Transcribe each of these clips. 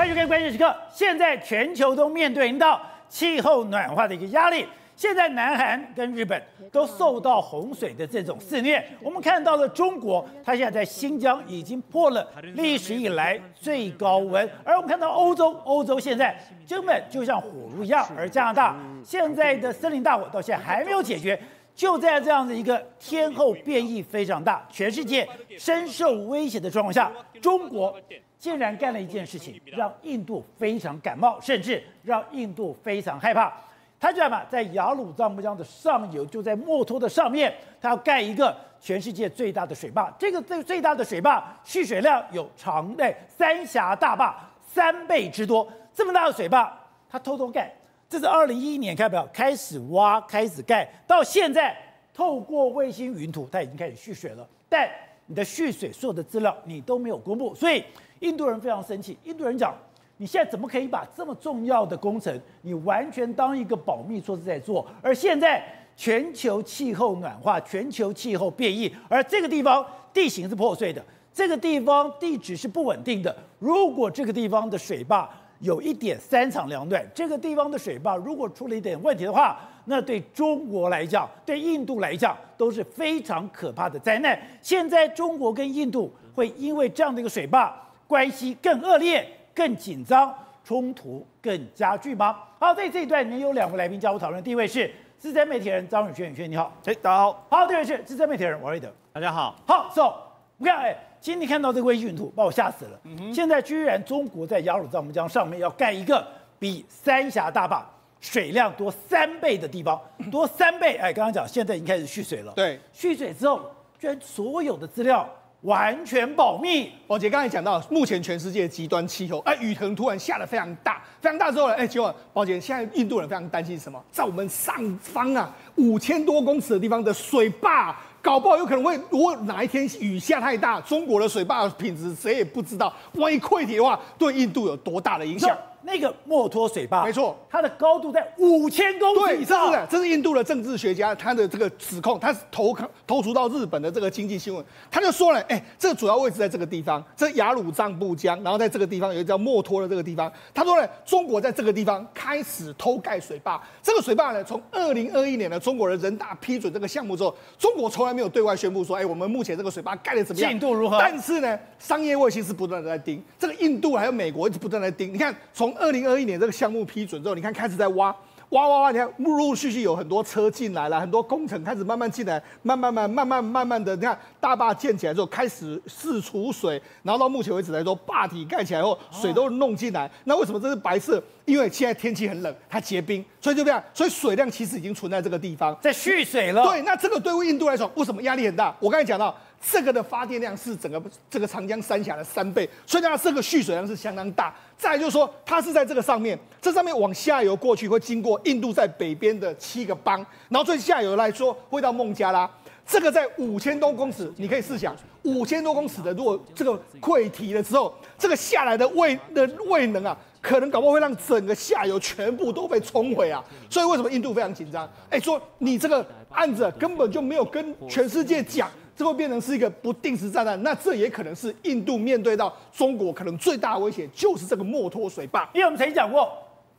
欢迎收看关键时刻。现在全球都面对到气候暖化的一个压力。现在南韩跟日本都受到洪水的这种肆虐。我们看到了中国，它现在在新疆已经破了历史以来最高温。而我们看到欧洲，欧洲现在根本就像火炉一样。而加拿大现在的森林大火到现在还没有解决。就在这样的一个天候变异非常大、全世界深受威胁的状况下，中国竟然干了一件事情，让印度非常感冒，甚至让印度非常害怕。他就干嘛？在雅鲁藏布江的上游，就在墨脱的上面，他要盖一个全世界最大的水坝。这个最最大的水坝蓄水量有长的三峡大坝三倍之多。这么大的水坝，他偷偷盖。这是二零一一年开表开始挖，开始盖，到现在透过卫星云图，它已经开始蓄水了。但你的蓄水所有的资料你都没有公布，所以印度人非常生气。印度人讲：你现在怎么可以把这么重要的工程，你完全当一个保密措施在做？而现在全球气候暖化，全球气候变异，而这个地方地形是破碎的，这个地方地质是不稳定的。如果这个地方的水坝，有一点三长两短，这个地方的水坝如果出了一点问题的话，那对中国来讲，对印度来讲都是非常可怕的灾难。现在中国跟印度会因为这样的一个水坝关系更恶劣、更紧张，冲突更加剧吗？好，在这一段里面有两位来宾加入讨论，第一位是资深媒体人张宇轩，宇轩你好，哎，大家好。好，第二位是资深媒体人王瑞德，大家好。好，so 你看，哎。今天看到这个卫星云图，把我吓死了。现在居然中国在雅鲁藏布江上面要盖一个比三峡大坝水量多三倍的地方，多三倍。哎，刚刚讲现在已经开始蓄水了。对，蓄水之后，居然所有的资料完全保密。宝杰刚才讲到，目前全世界极端气候，哎，雨可能突然下得非常大，非常大之后呢，哎，结果宝杰现在印度人非常担心什么？在我们上方啊，五千多公尺的地方的水坝。搞不好有可能会，如果哪一天雨下太大，中国的水坝品质谁也不知道。万一溃堤的话，对印度有多大的影响？那个墨脱水坝，没错，它的高度在五千公尺以上。是的，这是印度的政治学家他的这个指控，他是投投出到日本的这个经济新闻，他就说了，哎，这个主要位置在这个地方，这雅鲁藏布江，然后在这个地方有一个叫墨脱的这个地方，他说呢，中国在这个地方开始偷盖水坝。这个水坝呢，从二零二一年的中国的人大批准这个项目之后，中国从来没有对外宣布说，哎，我们目前这个水坝盖的怎么样，进度如何？但是呢，商业卫星是不断的在盯，这个印度还有美国一直不断的盯，你看从。二零二一年这个项目批准之后，你看开始在挖挖挖挖，你看陆陆续续有很多车进来了，很多工程开始慢慢进来，慢慢慢慢慢慢慢的，你看大坝建起来之后开始试储水，然后到目前为止来说，坝体盖起来后水都弄进来。那为什么这是白色？因为现在天气很冷，它结冰，所以就这样，所以水量其实已经存在这个地方，在蓄水了。对，那这个对于印度来说，为什么压力很大？我刚才讲到。这个的发电量是整个这个长江三峡的三倍，所以它这个蓄水量是相当大。再就是说，它是在这个上面，这上面往下游过去会经过印度在北边的七个邦，然后最下游来说会到孟加拉。这个在五千多公尺，你可以试想，五千多公尺的，如果这个溃堤了之后，这个下来的位的位能啊，可能搞不好会让整个下游全部都被冲毁啊。所以为什么印度非常紧张？哎，说你这个案子根本就没有跟全世界讲。这会变成是一个不定时炸弹，那这也可能是印度面对到中国可能最大的威胁，就是这个墨脱水坝。因为我们曾经讲过，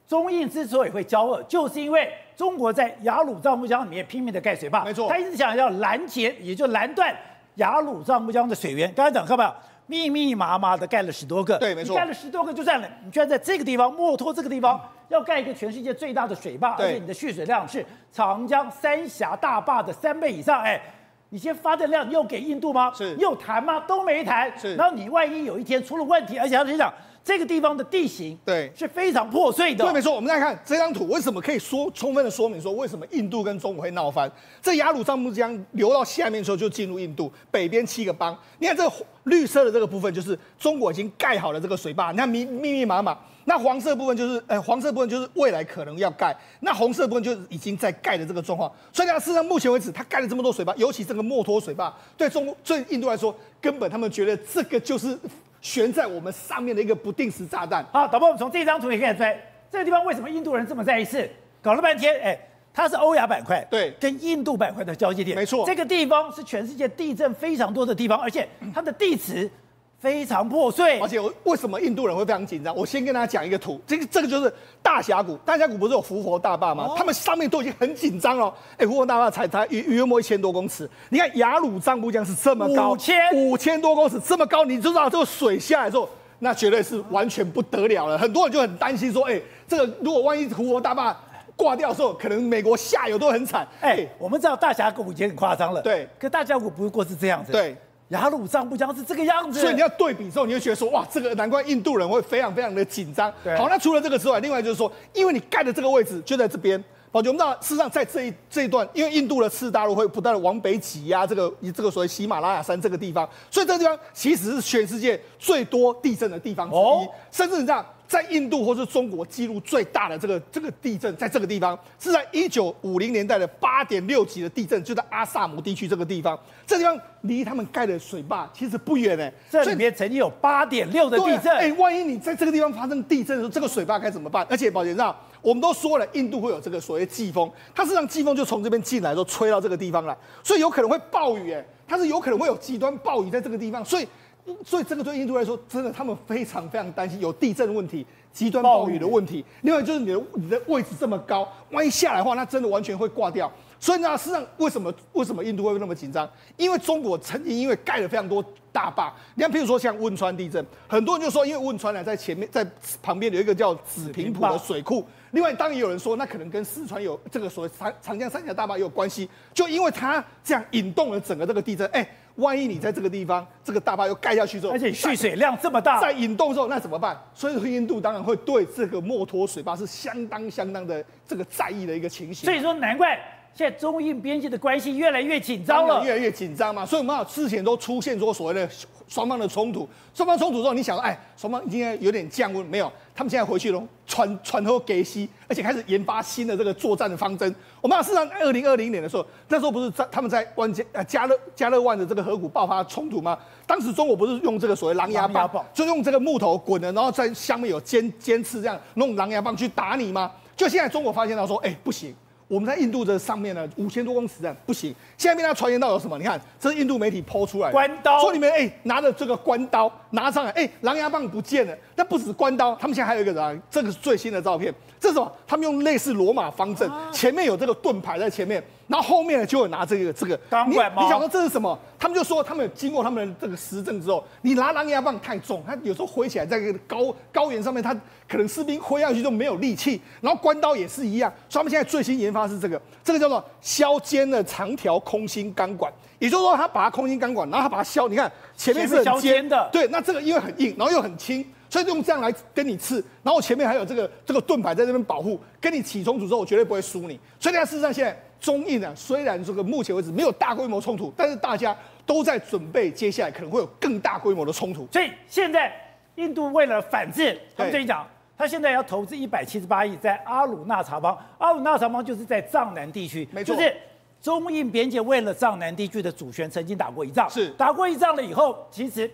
中印之所以会交恶，就是因为中国在雅鲁藏布江里面拼命的盖水坝，没错，他一直想要拦截，也就拦断雅鲁藏布江的水源。刚才讲看到没有？密密麻麻的盖了十多个，对，没错，盖了十多个就算了，你居然在这个地方墨脱这个地方要盖一个全世界最大的水坝，而且你的蓄水量是长江三峡大坝的三倍以上，哎。你先发电量，你有给印度吗？是，你有谈吗？都没谈。是，然后你万一有一天出了问题，而且他讲这个地方的地形对是非常破碎的。对，没错。我们再看这张图，为什么可以说充分的说明说为什么印度跟中国会闹翻？这雅鲁藏布江流到下面的时候就进入印度北边七个邦。你看这个绿色的这个部分就是中国已经盖好了这个水坝，你看密密密麻麻。那黄色部分就是，呃，黄色部分就是未来可能要盖，那红色部分就是已经在盖的这个状况。所以呢，事实上目前为止，它盖了这么多水坝，尤其这个墨脱水坝，对中对印度来说，根本他们觉得这个就是悬在我们上面的一个不定时炸弹。好，导播，我们从这张图也看出来，这个地方为什么印度人这么在意？是搞了半天，哎，它是欧亚板块，对，跟印度板块的交界点，没错，这个地方是全世界地震非常多的地方，而且它的地质。非常破碎。而且我为什么印度人会非常紧张？我先跟大家讲一个图，这个这个就是大峡谷，大峡谷不是有胡佛大坝吗？哦、他们上面都已经很紧张了。哎，胡佛大坝才才约约莫一千多公尺，你看雅鲁藏布江是这么高，五千五千多公尺这么高，你就知道这个水下来之后，那绝对是完全不得了了。很多人就很担心说，哎，这个如果万一胡佛大坝挂掉的时候，可能美国下游都很惨。哎，我们知道大峡谷已经很夸张了，对，可大峡谷不过是这样子，对。雅鲁藏布江是这个样子，所以你要对比之后，你会觉得说，哇，这个难怪印度人会非常非常的紧张。对好，那除了这个之外，另外就是说，因为你盖的这个位置就在这边，宝杰，我们知道，事实上在这一这一段，因为印度的次大陆会不断的往北挤压这个以这个所谓喜马拉雅山这个地方，所以这个地方其实是全世界最多地震的地方之一，哦、甚至你知道。在印度或是中国记录最大的这个这个地震，在这个地方是在一九五零年代的八点六级的地震，就在阿萨姆地区这个地方。这地方离他们盖的水坝其实不远哎，这里面曾经有八点六的地震。哎，万一你在这个地方发生地震的时候，这个水坝该怎么办？而且宝杰上，我们都说了，印度会有这个所谓季风，它实际上季风就从这边进来，都吹到这个地方来，所以有可能会暴雨哎，它是有可能会有极端暴雨在这个地方，所以。所以这个对印度来说，真的他们非常非常担心有地震的问题、极端暴雨的问题。另外就是你的你的位置这么高，万一下来的话，那真的完全会挂掉。所以呢，实际上为什么为什么印度会那么紧张？因为中国曾经因为盖了非常多大坝，你看，譬如说像汶川地震，很多人就说，因为汶川呢在前面在旁边有一个叫紫坪埔的水库。另外，当然也有人说，那可能跟四川有这个所谓长长江三峡大坝也有关系，就因为它这样引动了整个这个地震，哎。万一你在这个地方，这个大坝又盖下去之后，而且蓄水量这么大，在引动之后，那怎么办？所以印度当然会对这个墨脱水坝是相当相当的这个在意的一个情形。所以说，难怪现在中印边界的关系越来越紧张了，越来越紧张嘛。所以我们之前都出现说所谓的双方的冲突，双方冲突之后，你想说，哎，双方已经有点降温，没有？他们现在回去了，传传后给息，而且开始研发新的这个作战的方针。我们事实上，二零二零年的时候，那时候不是在他们在湾加呃加勒加勒万的这个河谷爆发冲突吗？当时中国不是用这个所谓狼牙棒，棒就用这个木头滚的，然后在下面有尖尖刺，这样弄狼牙棒去打你吗？就现在中国发现到说，哎，不行。我们在印度的上面呢，五千多公尺的不行。现在被他传言到有什么？你看，这是印度媒体抛出来的，关刀，说你们哎拿着这个关刀拿上来，哎狼牙棒不见了。那不止关刀，他们现在还有一个人？这个是最新的照片，这是什么？他们用类似罗马方阵，前面有这个盾牌在前面。然后后面呢，就有拿这个这个，你你想说这是什么？他们就说他们经过他们的这个实证之后，你拿狼牙棒太重，他有时候挥起来在这个高高原上面，他可能士兵挥下去就没有力气。然后关刀也是一样，所以他们现在最新研发是这个，这个叫做削尖的长条空心钢管，也就是说他把它空心钢管，然后他把它削，你看前面是很尖，削尖的，对，那这个因为很硬，然后又很轻。所以用这样来跟你刺，然后前面还有这个这个盾牌在这边保护，跟你起冲突之后，我绝对不会输你。所以，事实上现在中印啊，虽然这个目前为止没有大规模冲突，但是大家都在准备接下来可能会有更大规模的冲突。所以现在印度为了反制，他们跟你讲，他现在要投资一百七十八亿在阿鲁纳查邦，阿鲁纳查邦就是在藏南地区，没错，就是中印边界为了藏南地区的主权曾经打过一仗，是打过一仗了以后，其实。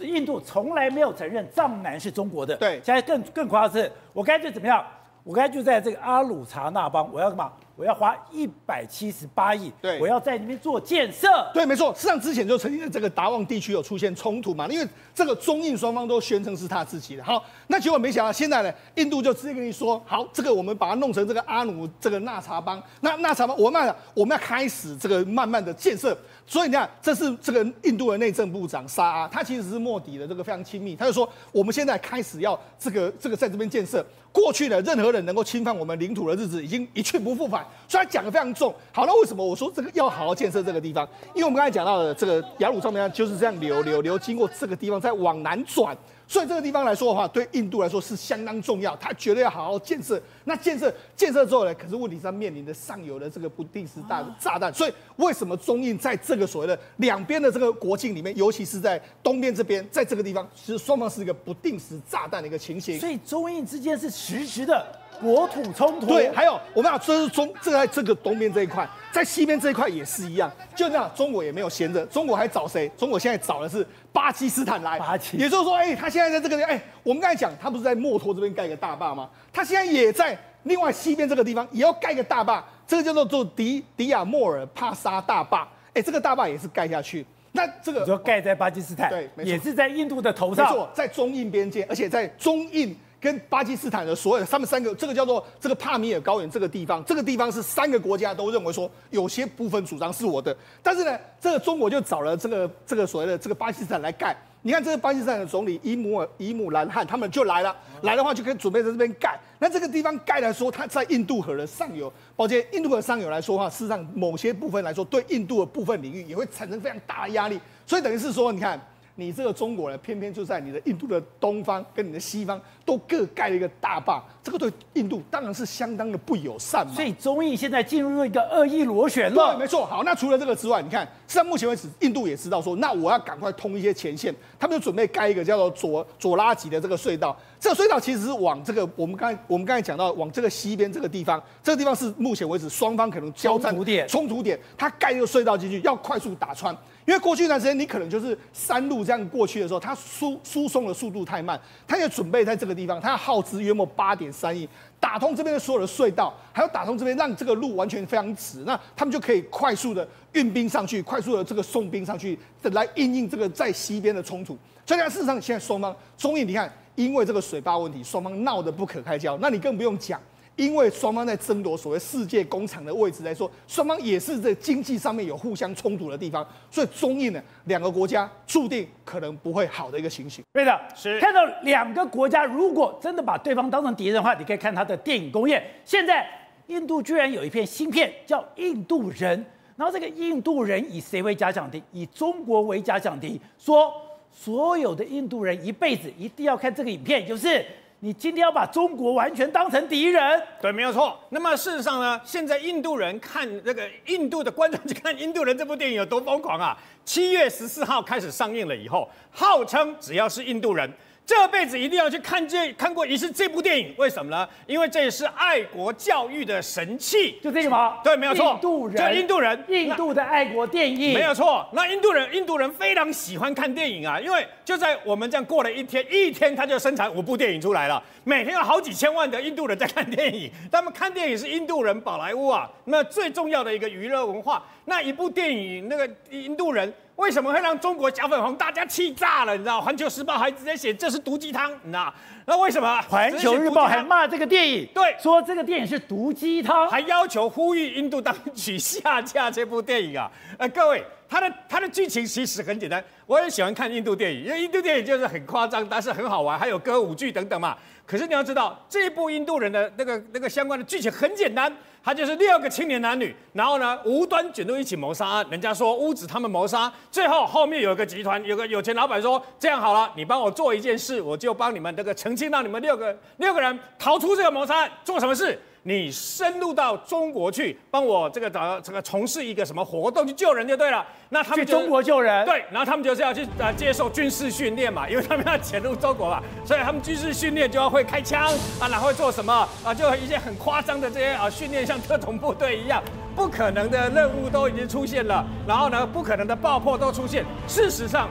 印度从来没有承认藏南是中国的。对，现在更更夸张的是，我干脆怎么样？我干脆就在这个阿鲁查那邦，我要干嘛？我要花一百七十八亿，对，我要在那边做建设。对，没错。实际上之前就曾经在这个达旺地区有出现冲突嘛，因为这个中印双方都宣称是他自己的。好，那结果没想到现在呢，印度就直接跟你说，好，这个我们把它弄成这个阿努这个纳查邦，那纳查邦，我们我们要开始这个慢慢的建设。所以你看，这是这个印度的内政部长沙阿，他其实是莫迪的这个非常亲密，他就说，我们现在开始要这个这个在这边建设。过去的任何人能够侵犯我们领土的日子已经一去不复返，所以讲的非常重。好，那为什么我说这个要好好建设这个地方？因为我们刚才讲到的这个雅鲁藏布江就是这样流流流经过这个地方再往南转。所以这个地方来说的话，对印度来说是相当重要，他绝对要好好建设。那建设建设之后呢？可是问题是他面临的上游的这个不定时大炸弹。所以为什么中印在这个所谓的两边的这个国境里面，尤其是在东边这边，在这个地方，其实双方是一个不定时炸弹的一个情形。所以中印之间是实时的国土冲突。对，还有我们讲这是中，这在这个东边这一块，在西边这一块也是一样。就那样，中国也没有闲着，中国还找谁？中国现在找的是。巴基斯坦来，也就是说，哎，他现在在这个地方，哎，我们刚才讲，他不是在墨脱这边盖个大坝吗？他现在也在另外西边这个地方，也要盖个大坝，这个叫做做迪迪亚莫尔帕沙大坝，哎，这个大坝也是盖下去。那这个就盖在巴基斯坦，对，也是在印度的头上，没错，在中印边界，而且在中印跟巴基斯坦的所有他们三个，这个叫做这个帕米尔高原这个地方，这个地方是三个国家都认为说有些部分主张是我的，但是呢，这个中国就找了这个这个所谓的这个巴基斯坦来盖。你看，这个巴基斯坦的总理伊姆尔伊姆兰汗，他们就来了，来的话就可以准备在这边盖。那这个地方盖来说，它在印度河的上游，抱歉，印度河上游来说的话，事实上某些部分来说，对印度的部分领域也会产生非常大的压力。所以等于是说，你看。你这个中国呢，偏偏就在你的印度的东方跟你的西方都各盖了一个大坝，这个对印度当然是相当的不友善嘛。所以中印现在进入一个恶意螺旋了。对，没错。好，那除了这个之外，你看，实际上目前为止，印度也知道说，那我要赶快通一些前线，他们就准备盖一个叫做佐佐拉吉的这个隧道。这个隧道其实是往这个我们刚才我们刚才讲到往这个西边这个地方，这个地方是目前为止双方可能交战冲突点。冲突点，他盖一个隧道进去，要快速打穿。因为过去一段时间，你可能就是山路这样过去的时候，它输输送的速度太慢，它也准备在这个地方，它要耗资约莫八点三亿，打通这边的所有的隧道，还要打通这边，让这个路完全非常直，那他们就可以快速的运兵上去，快速的这个送兵上去，来应应这个在西边的冲突。所以，事实上，现在双方中印，你看，因为这个水坝问题，双方闹得不可开交，那你更不用讲。因为双方在争夺所谓世界工厂的位置来说，双方也是在经济上面有互相冲突的地方，所以中印呢两个国家注定可能不会好的一个情形。对的，是看到两个国家如果真的把对方当成敌人的话，你可以看他的电影工业。现在印度居然有一片新片叫《印度人》，然后这个印度人以谁为假想敌？以中国为假想敌，说所有的印度人一辈子一定要看这个影片，就是。你今天要把中国完全当成敌人？对，没有错。那么事实上呢，现在印度人看那个印度的观众去看《印度人》这部电影有多疯狂啊！七月十四号开始上映了以后，号称只要是印度人。这辈子一定要去看这看过一次这部电影，为什么呢？因为这也是爱国教育的神器，就这个吗？对，没有错。印度人，就印度人，印度的爱国电影，没有错。那印度人，印度人非常喜欢看电影啊，因为就在我们这样过了一天，一天他就生产五部电影出来了，每天有好几千万的印度人在看电影。他们看电影是印度人宝莱坞啊，那最重要的一个娱乐文化。那一部电影，那个印度人。为什么会让中国假粉红大家气炸了？你知道，《环球时报》还直接写这是毒鸡汤，你知道？那为什么？《环球日报》还骂这个电影，对，说这个电影是毒鸡汤，还要求呼吁印度当局下架这部电影啊！呃，各位，它的它的剧情其实很简单，我也喜欢看印度电影，因为印度电影就是很夸张，但是很好玩，还有歌舞剧等等嘛。可是你要知道，这一部印度人的那个那个相关的剧情很简单。他就是六个青年男女，然后呢，无端卷入一起谋杀案。人家说屋子他们谋杀，最后后面有个集团，有个有钱老板说：“这样好了，你帮我做一件事，我就帮你们这个澄清，让你们六个六个人逃出这个谋杀案。做什么事？”你深入到中国去，帮我这个找这个从事一个什么活动去救人就对了。那他们去中国救人，对，然后他们就是要去呃接受军事训练嘛，因为他们要潜入中国嘛，所以他们军事训练就要会开枪啊，然后会做什么啊，就一些很夸张的这些啊训练，像特种部队一样，不可能的任务都已经出现了，然后呢，不可能的爆破都出现。事实上。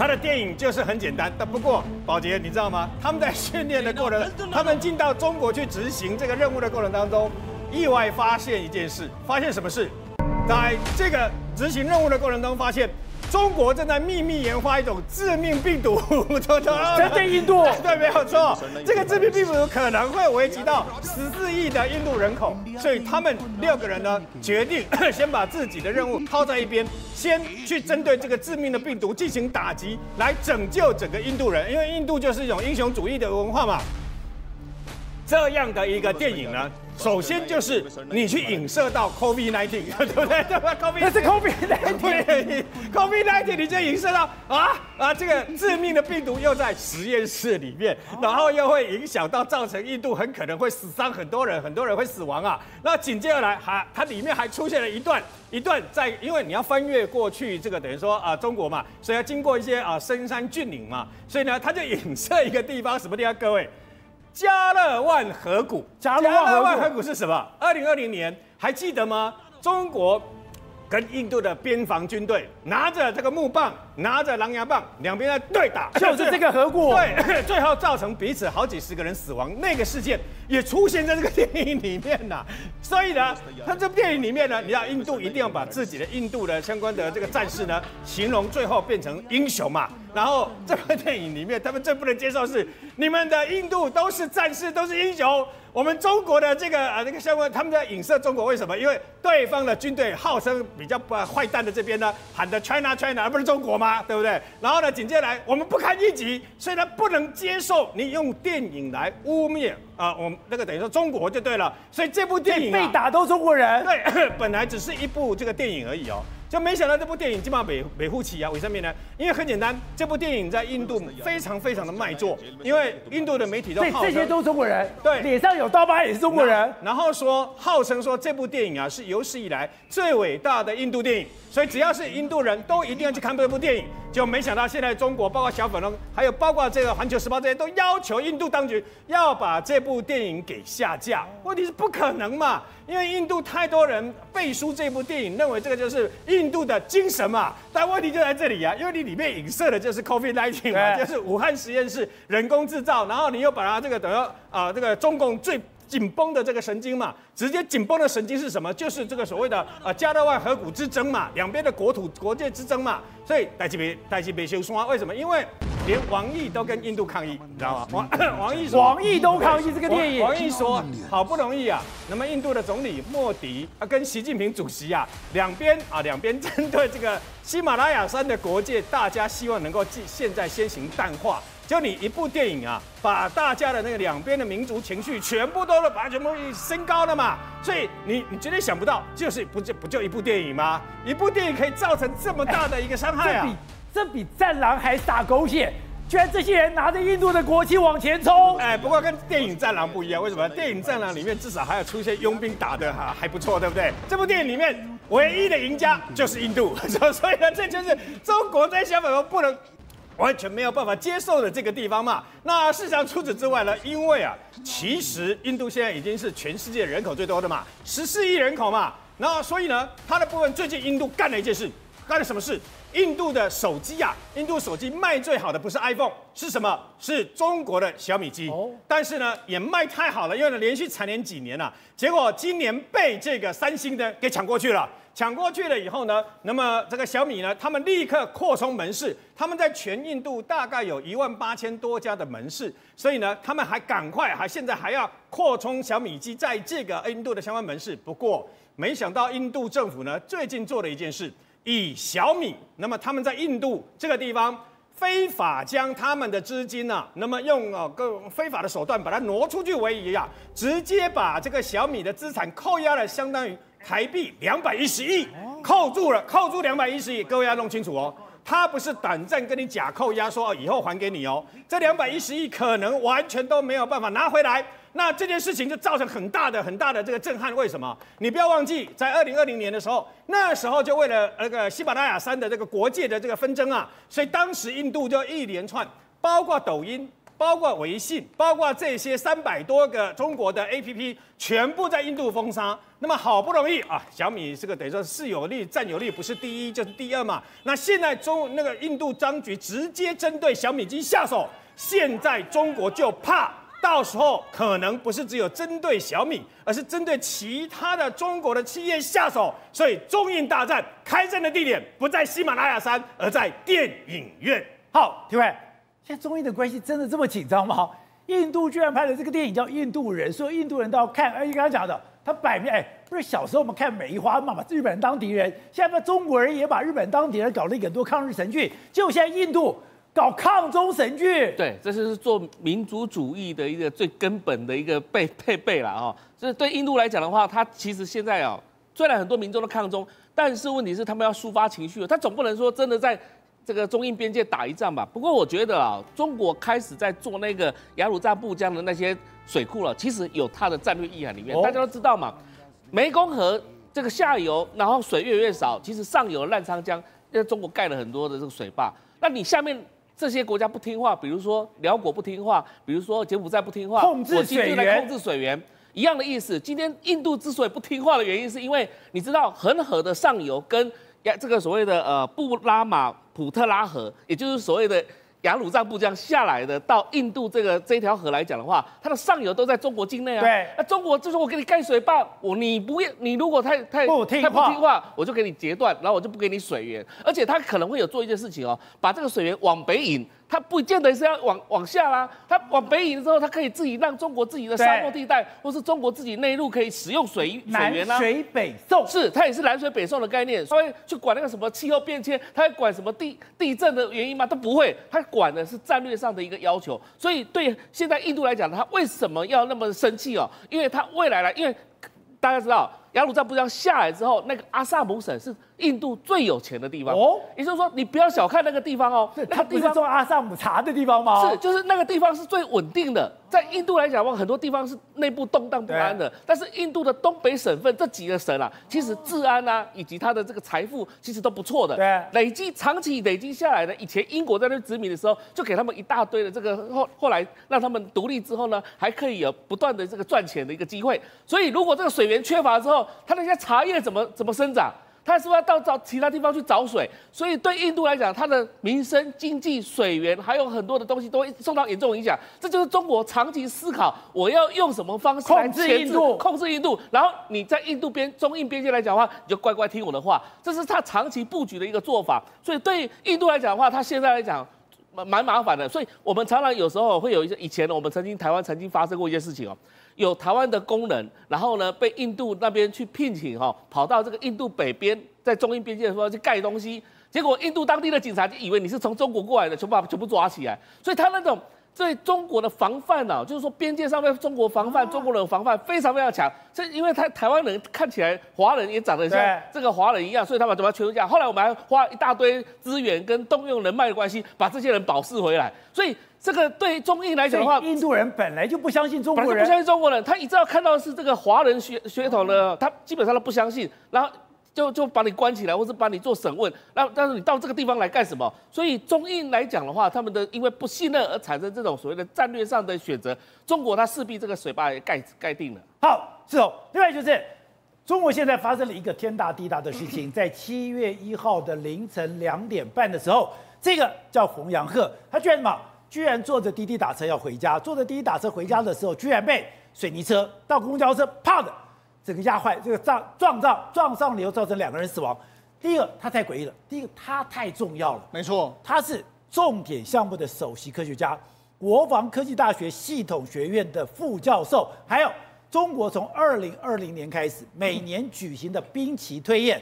他的电影就是很简单，但不过宝杰，你知道吗？他们在训练的过程，他们进到中国去执行这个任务的过程当中，意外发现一件事，发现什么事？在这个执行任务的过程当中，发现。中国正在秘密研发一种致命病毒，针对印度，对，没有错。这个致命病毒可能会危及到十四亿的印度人口，所以他们六个人呢，决定 先把自己的任务抛在一边，先去针对这个致命的病毒进行打击，来拯救整个印度人，因为印度就是一种英雄主义的文化嘛。这样的一个电影呢，首先就是你去影射到 COVID-19，对不对？对吧？COVID，那是 COVID-19。COVID-19，你就影射到啊啊，这个致命的病毒又在实验室里面，然后又会影响到造成印度很可能会死伤很多人，很多人会死亡啊。那紧接着来还它里面还出现了一段一段在，因为你要翻越过去这个等于说啊中国嘛，所以要经过一些啊深山峻岭嘛，所以呢，它就影射一个地方，什么地方？各位。加勒万河谷，加勒万河谷是什么？二零二零年还记得吗？中国跟印度的边防军队拿着这个木棒，拿着狼牙棒，两边在对打，就是这个合果。对，最后造成彼此好几十个人死亡，那个事件也出现在这个电影里面呐。所以呢，他这部电影里面呢，你知道印度一定要把自己的印度的相关的这个战士呢，形容最后变成英雄嘛。然后这部电影里面，他们最不能接受是你们的印度都是战士，都是英雄。我们中国的这个啊，那个相关，他们在影射中国，为什么？因为对方的军队号称比较不坏蛋的这边呢，喊的 China China，而不是中国吗？对不对？然后呢，紧接着来，我们不堪一击，所以呢，不能接受你用电影来污蔑啊，我们那个等于说中国就对了。所以这部电影、啊、被打都中国人，对，本来只是一部这个电影而已哦。就没想到这部电影基本上美美护起啊，为什么呢？因为很简单，这部电影在印度非常非常的卖座，因为印度的媒体都号这些都是中国人，对，脸上有刀疤也是中国人，然后说号称说这部电影啊是有史以来最伟大的印度电影，所以只要是印度人都一定要去看这部电影。就没想到现在中国包括小粉龙，还有包括这个环球时报这些都要求印度当局要把这部电影给下架，问题是不可能嘛？因为印度太多人背书这部电影，认为这个就是印度的精神嘛。但问题就在这里啊，因为你里面影射的就是 COVID-19 嘛，就是武汉实验室人工制造，然后你又把它这个等于啊这个中共最。紧绷的这个神经嘛，直接紧绷的神经是什么？就是这个所谓的呃加勒万河谷之争嘛，两边的国土国界之争嘛。所以戴季别戴季别修说为什么？因为连王毅都跟印度抗议，你知道吗？王王毅说，王毅都抗议这个电影。王毅说，好不容易啊，那么印度的总理莫迪啊跟习近平主席啊两边啊两边针对这个喜马拉雅山的国界，大家希望能够现在先行淡化。就你一部电影啊，把大家的那个两边的民族情绪全部都把全部升高了嘛，所以你你绝对想不到，就是不就不就一部电影吗？一部电影可以造成这么大的一个伤害啊！这比这比战狼还洒狗血，居然这些人拿着印度的国旗往前冲！哎，不过跟电影战狼不一样，为什么？电影战狼里面至少还有出现佣兵打的哈还不错，对不对？这部电影里面唯一的赢家就是印度，所以呢，这就是中国这些小粉红不能。完全没有办法接受的这个地方嘛。那事实上除此之外呢，因为啊，其实印度现在已经是全世界人口最多的嘛，十四亿人口嘛。那所以呢，它的部分最近印度干了一件事，干了什么事？印度的手机啊，印度手机卖最好的不是 iPhone，是什么？是中国的小米机。但是呢，也卖太好了，因为呢连续蝉联几年了，结果今年被这个三星的给抢过去了。抢过去了以后呢，那么这个小米呢，他们立刻扩充门市，他们在全印度大概有一万八千多家的门市，所以呢，他们还赶快还现在还要扩充小米机在这个印度的相关门市。不过，没想到印度政府呢最近做了一件事，以小米，那么他们在印度这个地方非法将他们的资金啊，那么用啊各种非法的手段把它挪出去为宜啊，直接把这个小米的资产扣押了，相当于。台币两百一十亿扣住了，扣住两百一十亿，各位要弄清楚哦，他不是短暂跟你假扣押说以后还给你哦，这两百一十亿可能完全都没有办法拿回来，那这件事情就造成很大的很大的这个震撼。为什么？你不要忘记，在二零二零年的时候，那时候就为了那个喜马拉雅山的这个国界的这个纷争啊，所以当时印度就一连串，包括抖音。包括微信，包括这些三百多个中国的 APP，全部在印度封杀。那么好不容易啊，小米这个等于说是有利占有率不是第一就是第二嘛。那现在中那个印度当局直接针对小米机下手，现在中国就怕到时候可能不是只有针对小米，而是针对其他的中国的企业下手。所以中印大战开战的地点不在喜马拉雅山，而在电影院。好，体会。现在中印的关系真的这么紧张吗？印度居然拍了这个电影叫《印度人》，说印度人都要看。而你刚刚讲的，他摆明哎，不是小时候我们看梅花嘛，把日本人当敌人，现在中国人也把日本当敌人，搞了很多抗日神剧。就现在印度搞抗中神剧，对，这就是做民族主义的一个最根本的一个配配备了啊。这、是、对印度来讲的话，它其实现在啊，虽然很多民众都抗中，但是问题是他们要抒发情绪，他总不能说真的在。这个中印边界打一仗吧。不过我觉得啊，中国开始在做那个雅鲁藏布江的那些水库了，其实有它的战略意涵里面。大家都知道嘛，湄公河这个下游，然后水越来越少，其实上游澜沧江，因为中国盖了很多的这个水坝。那你下面这些国家不听话，比如说辽国不听话，比如说柬埔寨不听话，控制水源，控制水源。一样的意思。今天印度之所以不听话的原因，是因为你知道恒河的上游跟呀这个所谓的呃布拉马普特拉河，也就是所谓的。雅鲁藏布江下来的到印度这个这条河来讲的话，它的上游都在中国境内啊。对。那中国就是我给你盖水坝，我你不要，你如果太太不听话，太不听话，我就给你截断，然后我就不给你水源。而且他可能会有做一件事情哦，把这个水源往北引。它不见得是要往往下啦，它往北引之后，它可以自己让中国自己的沙漠地带，或是中国自己内陆可以使用水水源啊。南水北送是，它也是南水北送的概念。所以去管那个什么气候变迁，它会管什么地地震的原因吗？都不会，它管的是战略上的一个要求。所以对现在印度来讲，它为什么要那么生气哦？因为它未来来，因为大家知道。雅鲁藏布江下来之后，那个阿萨姆省是印度最有钱的地方哦。也就是说，你不要小看那个地方哦。它地方种阿萨姆茶的地方吗？是，就是那个地方是最稳定的。在印度来讲的话，很多地方是内部动荡不安的。但是印度的东北省份这几个省啊，其实治安啊，以及它的这个财富其实都不错的。对，累积长期累积下来的，以前英国在那殖民的时候，就给他们一大堆的这个后后来让他们独立之后呢，还可以有不断的这个赚钱的一个机会。所以如果这个水源缺乏之后，他那些茶。叶怎么怎么生长？它是不是要到找其他地方去找水？所以对印度来讲，它的民生、经济、水源还有很多的东西都会受到严重影响。这就是中国长期思考，我要用什么方式控制印度？控制印度。然后你在印度边中印边界来讲的话，你就乖乖听我的话。这是他长期布局的一个做法。所以对印度来讲的话，他现在来讲蛮蛮麻烦的。所以我们常常有时候会有一些以前呢，我们曾经台湾曾经发生过一些事情哦。有台湾的工人，然后呢，被印度那边去聘请哈，跑到这个印度北边，在中印边界的时候去盖东西，结果印度当地的警察就以为你是从中国过来的，全部把全部抓起来，所以他那种对中国的防范呢，就是说边界上面中国防范中国人防范非常非常强，这因为他台湾人看起来华人也长得像这个华人一样，所以他把怎么全部这样，后来我们还花一大堆资源跟动用人脉的关系，把这些人保释回来，所以。这个对中印来讲的话，印度人本来就不相信中国人，不相信中国人，他一直要看到是这个华人血血统的，他基本上都不相信，然后就就把你关起来，或是把你做审问。那但是你到这个地方来干什么？所以中印来讲的话，他们的因为不信任而产生这种所谓的战略上的选择，中国他势必这个水坝也盖盖定了。好，是哦。另外就是中国现在发生了一个天大地大的事情，在七月一号的凌晨两点半的时候，这个叫洪阳鹤，他居然什么？居然坐着滴滴打车要回家，坐着滴滴打车回家的时候，居然被水泥车到公交车啪的这个压坏，这个撞撞到撞上了以后造成两个人死亡。第一个他太诡异了，第一个他太重要了，没错，他是重点项目的首席科学家，国防科技大学系统学院的副教授，还有中国从二零二零年开始每年举行的兵棋推演。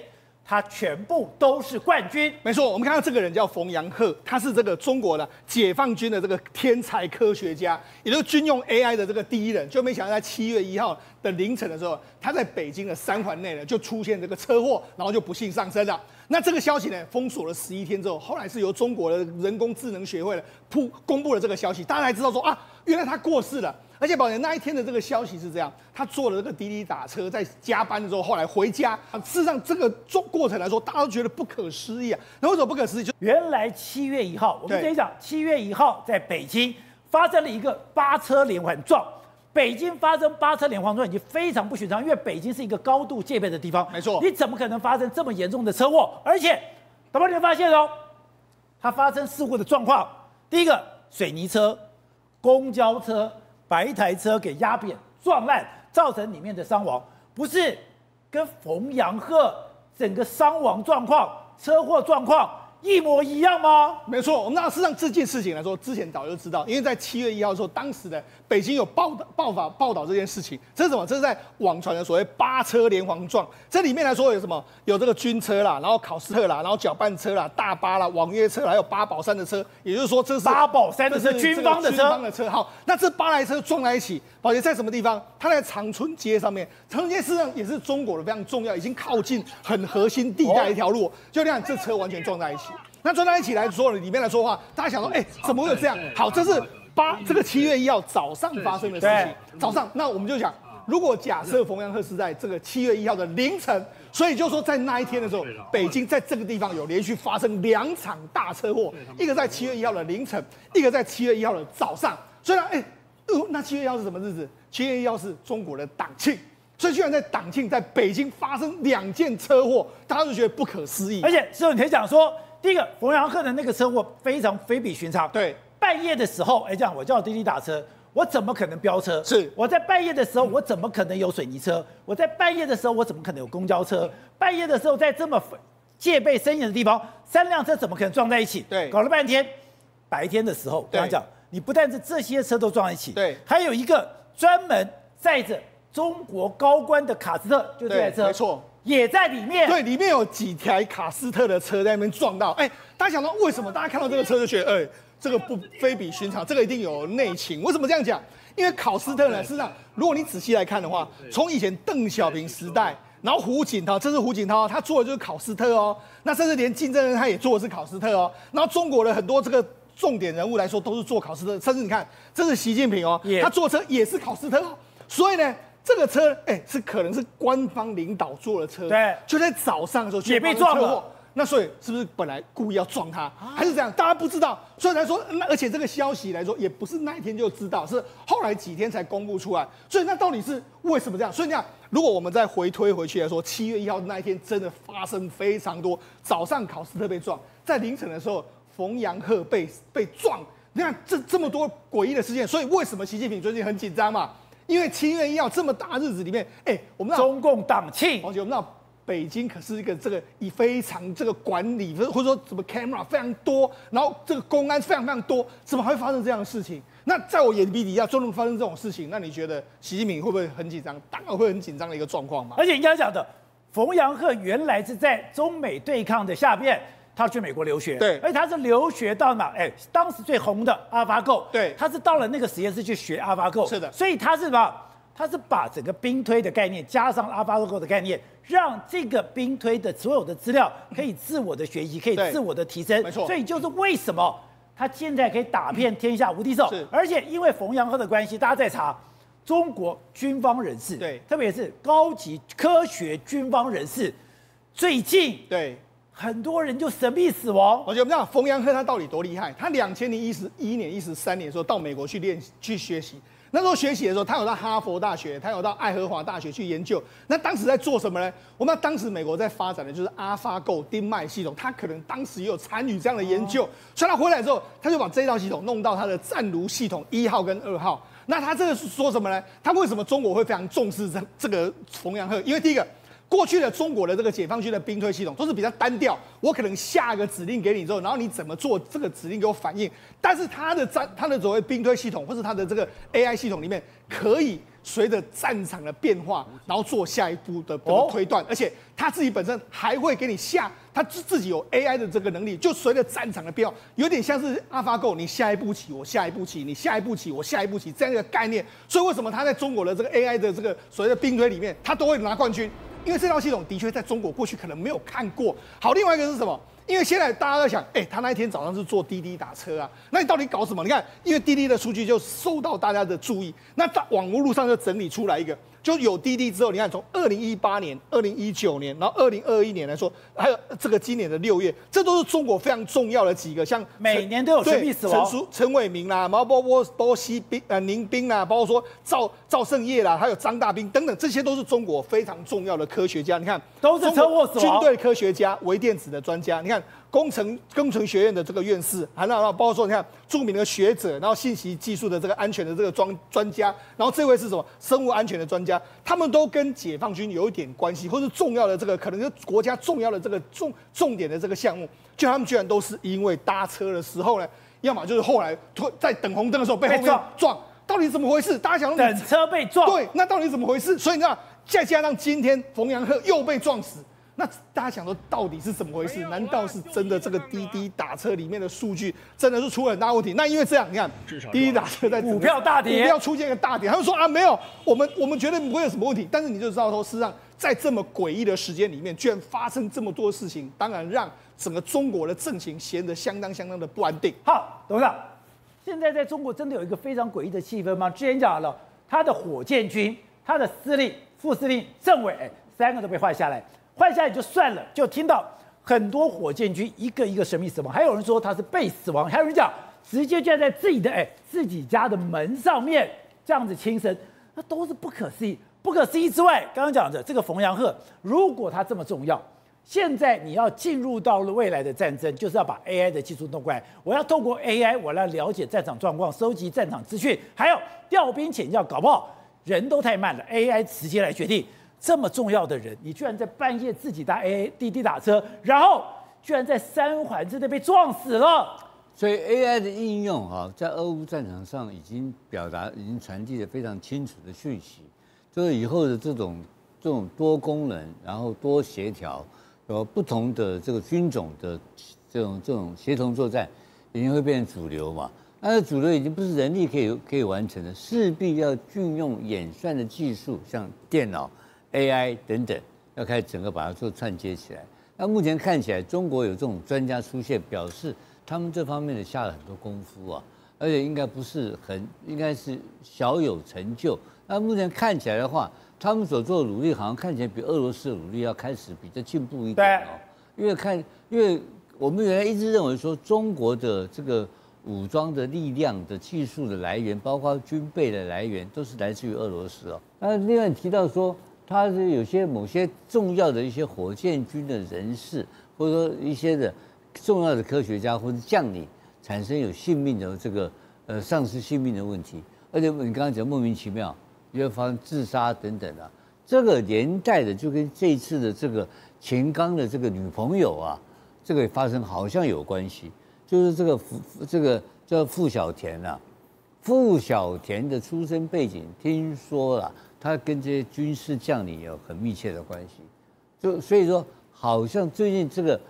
他全部都是冠军，没错。我们看到这个人叫冯阳鹤，他是这个中国的解放军的这个天才科学家，也就是军用 AI 的这个第一人。就没想到在七月一号的凌晨的时候，他在北京的三环内呢就出现这个车祸，然后就不幸丧生了。那这个消息呢封锁了十一天之后，后来是由中国的人工智能学会了铺公布了这个消息，大家才知道说啊，原来他过世了。而且宝杰那一天的这个消息是这样，他坐了这个滴滴打车，在加班的时候，后来回家。事实上，这个做过程来说，大家都觉得不可思议啊。那为什么不可思议？就原来七月一号，我们跟你讲，七月一号在北京发生了一个八车连环撞。北京发生八车连环撞已经非常不寻常，因为北京是一个高度戒备的地方。没错，你怎么可能发生这么严重的车祸？而且，宝宝你会发现哦，它发生事故的状况，第一个水泥车、公交车。把一台车给压扁、撞烂，造成里面的伤亡，不是跟冯阳鹤整个伤亡状况、车祸状况一模一样吗？没错，我们那事实上这件事情来说，之前早就知道，因为在七月一号的时候，当时的北京有报道、报法、报道这件事情。这是什么？这是在网传的所谓八车连环撞。这里面来说有什么？有这个军车啦，然后考斯特啦，然后搅拌车啦，大巴啦，网约车，还有八宝山的车。也就是说，这是八宝山的车，军方的车。军方的车。好，那这八台车撞在一起，宝杰在什么地方？它在长春街上面。长春街事实上也是中国的非常重要，已经靠近很核心地带一条路。就这样，这车完全撞在一起。那坐在一起来说，里面来说话，大家想说，哎，怎么会有这样？好，这是八这个七月一号早上发生的事情。早上，那我们就讲，如果假设冯阳鹤是在这个七月一号的凌晨，所以就说在那一天的时候，北京在这个地方有连续发生两场大车祸，一个在七月一号的凌晨，一个在七月一号的早上。虽然，哎。呃，那七月一号是什么日子？七月一号是中国的党庆，所以居然在党庆在北京发生两件车祸，大家都觉得不可思议。而且，所以你可以讲说，第一个冯阳鹤的那个车祸非常非比寻常。对，半夜的时候，哎，这样我叫滴滴打车，我怎么可能飙车？是我在半夜的时候，我怎么可能有水泥车？我在半夜的时候，我怎么可能有公交车？半夜的时候，在这么戒备森严的地方，三辆车怎么可能撞在一起？对，搞了半天，白天的时候，我跟他讲。你不但是这些车都撞在一起，对，还有一个专门载着中国高官的卡斯特，就这台车，没错，也在里面。对，里面有几台卡斯特的车在那边撞到。哎，大家想到为什么？大家看到这个车就觉得，哎，这个不非比寻常，这个一定有内情。为什么这样讲？因为考斯特呢，事实上，如果你仔细来看的话，从以前邓小平时代，然后胡锦涛，这是胡锦涛，他做的就是考斯特哦。那甚至连金正恩他也做的是考斯特哦。然后中国的很多这个。重点人物来说，都是做考斯特，甚至你看，这是习近平哦他坐车也是考斯特哦。所以呢，这个车哎、欸，是可能是官方领导坐的车，对，就在早上的时候也被撞了。那所以是不是本来故意要撞他，还是这样？大家不知道，所以才说那而且这个消息来说，也不是那一天就知道，是后来几天才公布出来。所以那到底是为什么这样？所以你看，如果我们再回推回去来说，七月一号那一天真的发生非常多，早上考斯特被撞，在凌晨的时候。冯阳鹤被被撞，你看这这么多诡异的事件，所以为什么习近平最近很紧张嘛？因为七月一号这么大日子里面，哎，我们中共党庆，而且我们那北京可是一个这个以非常这个管理，或者说什么 camera 非常多，然后这个公安非常非常多，怎么还会发生这样的事情？那在我眼皮底下就能发生这种事情，那你觉得习近平会不会很紧张？当然会很紧张的一个状况嘛。而且你刚才讲的，冯阳鹤原来是在中美对抗的下边。他去美国留学，对，而且他是留学到哪？哎，当时最红的 AlphaGo，对，他是到了那个实验室去学 AlphaGo，是的，所以他是什么？他是把整个兵推的概念加上 AlphaGo 的概念，让这个兵推的所有的资料可以自我的学习，可以自我的提升，没错。所以就是为什么他现在可以打遍天下无敌手，是。而且因为冯阳鹤的关系，大家在查中国军方人士，对，特别是高级科学军方人士，最近对。很多人就神秘死亡。我觉得我们知道冯阳鹤他到底多厉害。他两千零一十一年、一十三年的时候到美国去练、去学习。那时候学习的时候，他有到哈佛大学，他有到爱荷华大学去研究。那当时在做什么呢？我们当时美国在发展的就是 AlphaGo 丁脉系统，他可能当时也有参与这样的研究。所以他回来之后，他就把这套系统弄到他的战卢系统一号跟二号。那他这个是说什么呢？他为什么中国会非常重视这这个冯阳鹤？因为第一个。过去的中国的这个解放军的兵推系统都是比较单调，我可能下个指令给你之后，然后你怎么做这个指令给我反应。但是它的战，它的所谓兵推系统或是它的这个 AI 系统里面，可以随着战场的变化，然后做下一步的推断，而且它自己本身还会给你下，它自自己有 AI 的这个能力，就随着战场的变化，有点像是 AlphaGo，你下一步棋，我下一步棋，你下一步棋，我下一步棋这样一个概念。所以为什么它在中国的这个 AI 的这个所谓的兵推里面，它都会拿冠军？因为这套系统的确在中国过去可能没有看过。好，另外一个是什么？因为现在大家在想，哎，他那一天早上是坐滴滴打车啊，那你到底搞什么？你看，因为滴滴的数据就受到大家的注意，那在网络路上就整理出来一个。就有滴滴之后，你看从二零一八年、二零一九年，然后二零二一年来说，还有这个今年的六月，这都是中国非常重要的几个，像每年都有神秘死亡，陈书、陈伟明啦，然后包括包括西兵呃宁兵啦，包括说赵赵胜业啦，还有张大兵等等，这些都是中国非常重要的科学家。你看，都是车祸死亡，军队科学家、微电子的专家，你看。工程工程学院的这个院士，还有包括说你看著名的学者，然后信息技术的这个安全的这个专专家，然后这位是什么生物安全的专家，他们都跟解放军有一点关系，或是重要的这个可能是国家重要的这个重重点的这个项目，就他们居然都是因为搭车的时候呢，要么就是后来在等红灯的时候被后面撞，撞，到底怎么回事？大家想等车被撞，对，那到底怎么回事？所以你再加上今天冯阳鹤又被撞死。那大家想说到底是怎么回事？难道是真的这个滴滴打车里面的数据真的是出了很大问题？那因为这样，你看滴滴打车在 股票大跌，股票出现一个大跌，他们说啊没有，我们我们绝对不会有什么问题。但是你就知道说，事实上在这么诡异的时间里面，居然发生这么多事情，当然让整个中国的政情显得相当相当的不安定。好，董事长，现在在中国真的有一个非常诡异的气氛吗？之前讲了，他的火箭军，他的司令、副司令、政委，三个都被换下来。换下来就算了，就听到很多火箭军一个一个神秘死亡，还有人说他是被死亡，还有人讲直接就在自己的哎自己家的门上面这样子轻生，那都是不可思议。不可思议之外，刚刚讲的这个冯阳鹤，如果他这么重要，现在你要进入到了未来的战争，就是要把 AI 的技术弄过来。我要透过 AI，我来了解战场状况，收集战场资讯，还有调兵遣将，搞不好人都太慢了，AI 直接来决定。这么重要的人，你居然在半夜自己搭 A A 滴滴打车，然后居然在三环之内被撞死了。所以 AI 的应用哈，在俄乌战场上已经表达，已经传递了非常清楚的讯息。就是以后的这种这种多功能，然后多协调，有不同的这个军种的这种这种协同作战，已经会变成主流嘛。但是主流已经不是人力可以可以完成的，势必要运用演算的技术，像电脑、AI 等等，要开始整个把它做串接起来。那目前看起来，中国有这种专家出现，表示他们这方面的下了很多功夫啊，而且应该不是很，应该是小有成就。那目前看起来的话，他们所做的努力好像看起来比俄罗斯的努力要开始比较进步一点哦。因为看，因为我们原来一直认为说中国的这个武装的力量的技术的来源，包括军备的来源，都是来自于俄罗斯哦。那另外提到说，他是有些某些重要的一些火箭军的人士，或者说一些的重要的科学家或者将领，产生有性命的这个呃丧失性命的问题，而且你刚刚讲莫名其妙。因为发生自杀等等啊，这个连带的就跟这次的这个秦刚的这个女朋友啊，这个发生好像有关系，就是这个付这个叫付小田啊，付小田的出生背景听说了，他跟这些军事将领有很密切的关系，就所以说好像最近这个，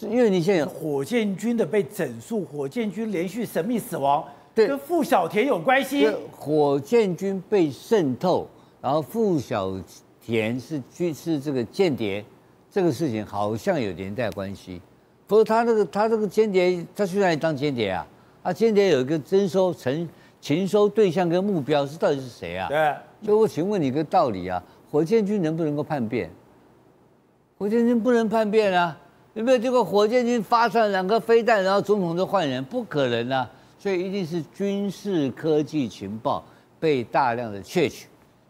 因为你现在火箭军的被整肃，火箭军连续神秘死亡。对，跟傅小田有关系。火箭军被渗透，然后傅小田是军是这个间谍，这个事情好像有连带关系。不过他那个他这个间谍，他去哪里当间谍啊？他间谍有一个征收成情收对象跟目标是到底是谁啊？对。所以我请问你一个道理啊，火箭军能不能够叛变？火箭军不能叛变啊！有没有这个火箭军发出来两个飞弹，然后总统就换人？不可能啊！所以一定是军事科技情报被大量的窃取，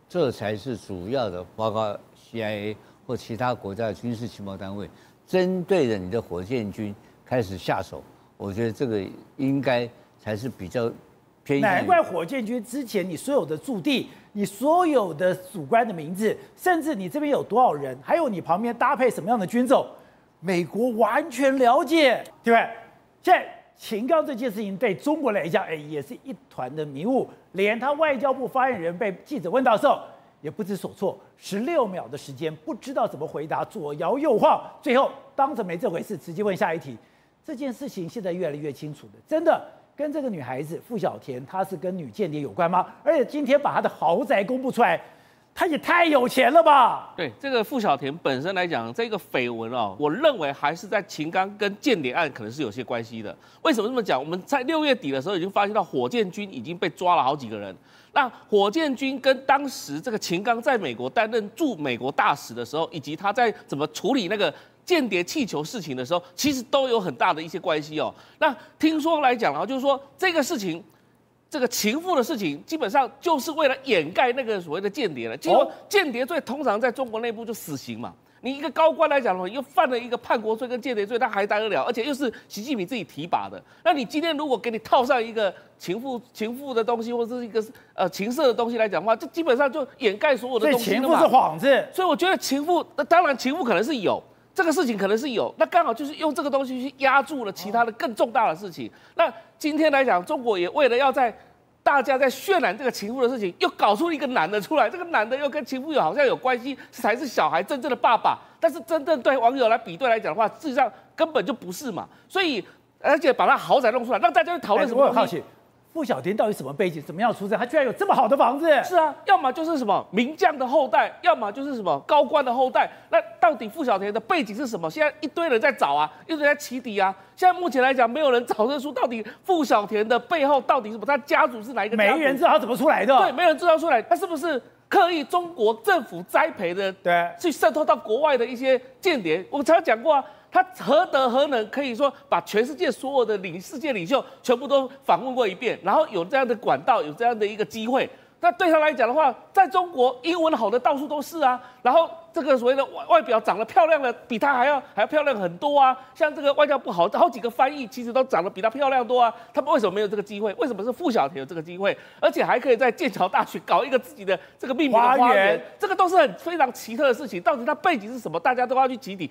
这才是主要的。包括 CIA 或其他国家的军事情报单位，针对着你的火箭军开始下手。我觉得这个应该才是比较偏。难怪火箭军之前你所有的驻地、你所有的主官的名字，甚至你这边有多少人，还有你旁边搭配什么样的军种，美国完全了解，对不对？现在。秦刚这件事情对中国来讲，哎，也是一团的迷雾。连他外交部发言人被记者问到的时候，也不知所措。十六秒的时间，不知道怎么回答，左摇右晃，最后当着没这回事，直接问下一题。这件事情现在越来越清楚的，真的跟这个女孩子傅小田，她是跟女间谍有关吗？而且今天把她的豪宅公布出来。她也太有钱了吧？对这个傅小田本身来讲，这个绯闻哦，我认为还是在秦刚跟间谍案可能是有些关系的。为什么这么讲？我们在六月底的时候已经发现到火箭军已经被抓了好几个人。那火箭军跟当时这个秦刚在美国担任驻美国大使的时候，以及他在怎么处理那个间谍气球事情的时候，其实都有很大的一些关系哦。那听说来讲啊，就是说这个事情。这个情妇的事情，基本上就是为了掩盖那个所谓的间谍了。结果间谍罪通常在中国内部就死刑嘛。你一个高官来讲的话，又犯了一个叛国罪跟间谍罪，他还待得了？而且又是习近平自己提拔的。那你今天如果给你套上一个情妇情妇的东西，或者是一个呃情色的东西来讲的话，这基本上就掩盖所有的东西了嘛。情妇是幌子，所以我觉得情妇，那当然情妇可能是有这个事情，可能是有，那刚好就是用这个东西去压住了其他的更重大的事情。那今天来讲，中国也为了要在大家在渲染这个情妇的事情，又搞出一个男的出来，这个男的又跟情妇有好像有关系，才是小孩真正的爸爸。但是真正对网友来比对来讲的话，事实上根本就不是嘛。所以，而且把他豪宅弄出来，让大家去讨论什么？好奇。傅小田到底什么背景？怎么样出身？他居然有这么好的房子？是啊，要么就是什么名将的后代，要么就是什么高官的后代。那到底傅小田的背景是什么？现在一堆人在找啊，一堆人在起底啊。现在目前来讲，没有人找得出到底傅小田的背后到底是什么？他家族是哪一个？没人知道他怎么出来的。对，没人知道出来，他是不是刻意中国政府栽培的？对，去渗透到国外的一些间谍。我常常讲过啊。他何德何能，可以说把全世界所有的领世界领袖全部都访问过一遍，然后有这样的管道，有这样的一个机会。那对他来讲的话，在中国英文好的到处都是啊，然后这个所谓的外外表长得漂亮的比他还要还要漂亮很多啊，像这个外交部好好几个翻译其实都长得比他漂亮多啊，他们为什么没有这个机会？为什么是傅小田有这个机会，而且还可以在剑桥大学搞一个自己的这个秘密的花园？这个都是很非常奇特的事情，到底他背景是什么？大家都要去集体。